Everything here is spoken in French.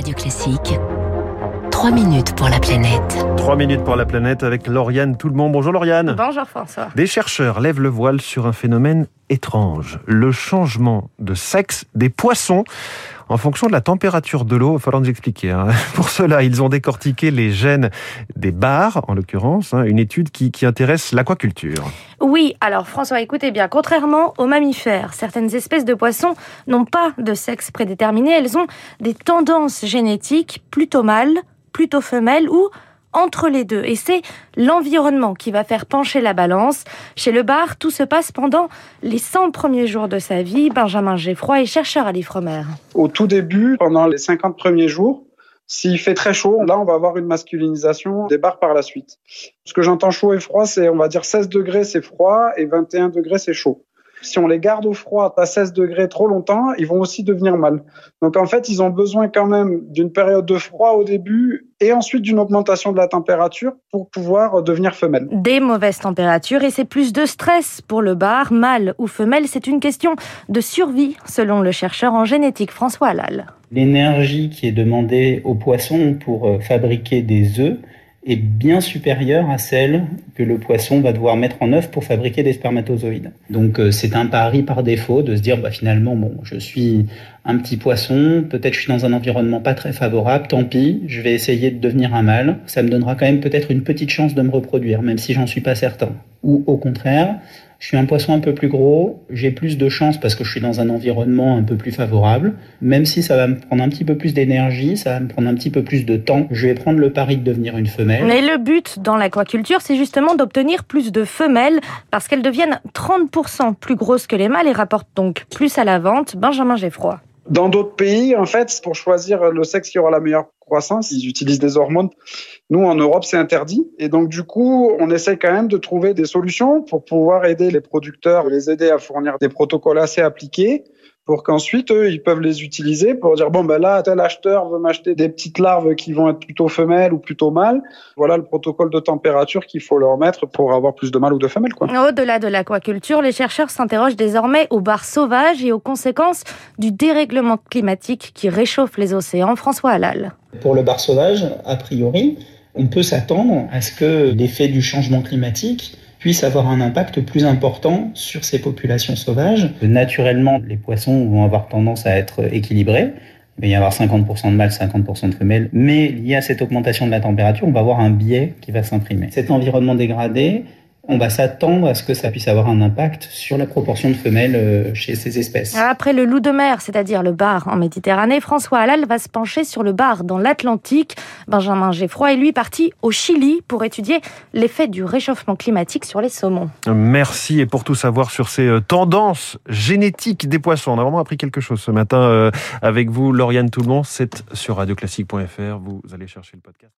Radio Classique. 3 minutes pour la planète. 3 minutes pour la planète avec Lauriane Tout le monde. Bonjour Lauriane. Bonjour François. Des chercheurs lèvent le voile sur un phénomène étrange, le changement de sexe des poissons en fonction de la température de l'eau. Il va falloir nous expliquer. Hein. Pour cela, ils ont décortiqué les gènes des bars, en l'occurrence, hein, une étude qui, qui intéresse l'aquaculture. Oui, alors François, écoutez bien, contrairement aux mammifères, certaines espèces de poissons n'ont pas de sexe prédéterminé, elles ont des tendances génétiques plutôt mâles, plutôt femelles ou entre les deux. Et c'est l'environnement qui va faire pencher la balance. Chez le bar, tout se passe pendant les 100 premiers jours de sa vie. Benjamin Geffroy est chercheur à l'Ifremer. Au tout début, pendant les 50 premiers jours, s'il fait très chaud, là, on va avoir une masculinisation des bars par la suite. Ce que j'entends chaud et froid, c'est, on va dire 16 degrés, c'est froid, et 21 degrés, c'est chaud. Si on les garde au froid à 16 degrés trop longtemps, ils vont aussi devenir mâles. Donc en fait, ils ont besoin quand même d'une période de froid au début et ensuite d'une augmentation de la température pour pouvoir devenir femelle. Des mauvaises températures et c'est plus de stress pour le bar, mâle ou femelle. C'est une question de survie, selon le chercheur en génétique François Allal. L'énergie qui est demandée aux poissons pour euh, fabriquer des œufs est bien supérieure à celle que le poisson va devoir mettre en œuvre pour fabriquer des spermatozoïdes. Donc euh, c'est un pari par défaut de se dire bah finalement bon je suis un petit poisson, peut-être je suis dans un environnement pas très favorable, tant pis, je vais essayer de devenir un mâle, ça me donnera quand même peut-être une petite chance de me reproduire même si j'en suis pas certain. Ou au contraire, je suis un poisson un peu plus gros, j'ai plus de chance parce que je suis dans un environnement un peu plus favorable. Même si ça va me prendre un petit peu plus d'énergie, ça va me prendre un petit peu plus de temps, je vais prendre le pari de devenir une femelle. Mais le but dans l'aquaculture, c'est justement d'obtenir plus de femelles parce qu'elles deviennent 30% plus grosses que les mâles et rapportent donc plus à la vente. Benjamin Geffroy. Dans d'autres pays, en fait, pour choisir le sexe qui aura la meilleure croissance, ils utilisent des hormones. Nous, en Europe, c'est interdit. Et donc, du coup, on essaie quand même de trouver des solutions pour pouvoir aider les producteurs, les aider à fournir des protocoles assez appliqués pour qu'ensuite, eux, ils peuvent les utiliser pour dire, bon, ben là, tel acheteur veut m'acheter des petites larves qui vont être plutôt femelles ou plutôt mâles. Voilà le protocole de température qu'il faut leur mettre pour avoir plus de mâles ou de femelles. Au-delà de l'aquaculture, les chercheurs s'interrogent désormais aux bars sauvages et aux conséquences du dérèglement climatique qui réchauffe les océans. François Halal. Pour le bar sauvage, a priori, on peut s'attendre à ce que l'effet du changement climatique puisse avoir un impact plus important sur ces populations sauvages. Naturellement, les poissons vont avoir tendance à être équilibrés. Il va y avoir 50% de mâles, 50% de femelles. Mais lié à cette augmentation de la température, on va avoir un biais qui va s'imprimer. Cet environnement dégradé on va s'attendre à ce que ça puisse avoir un impact sur la proportion de femelles euh, chez ces espèces. Après le loup de mer, c'est-à-dire le bar en Méditerranée, François Halal va se pencher sur le bar dans l'Atlantique. Benjamin Geffroy est lui parti au Chili pour étudier l'effet du réchauffement climatique sur les saumons. Merci et pour tout savoir sur ces euh, tendances génétiques des poissons, on a vraiment appris quelque chose ce matin euh, avec vous, Lauriane Toulmont. C'est sur radioclassique.fr. Vous allez chercher le podcast.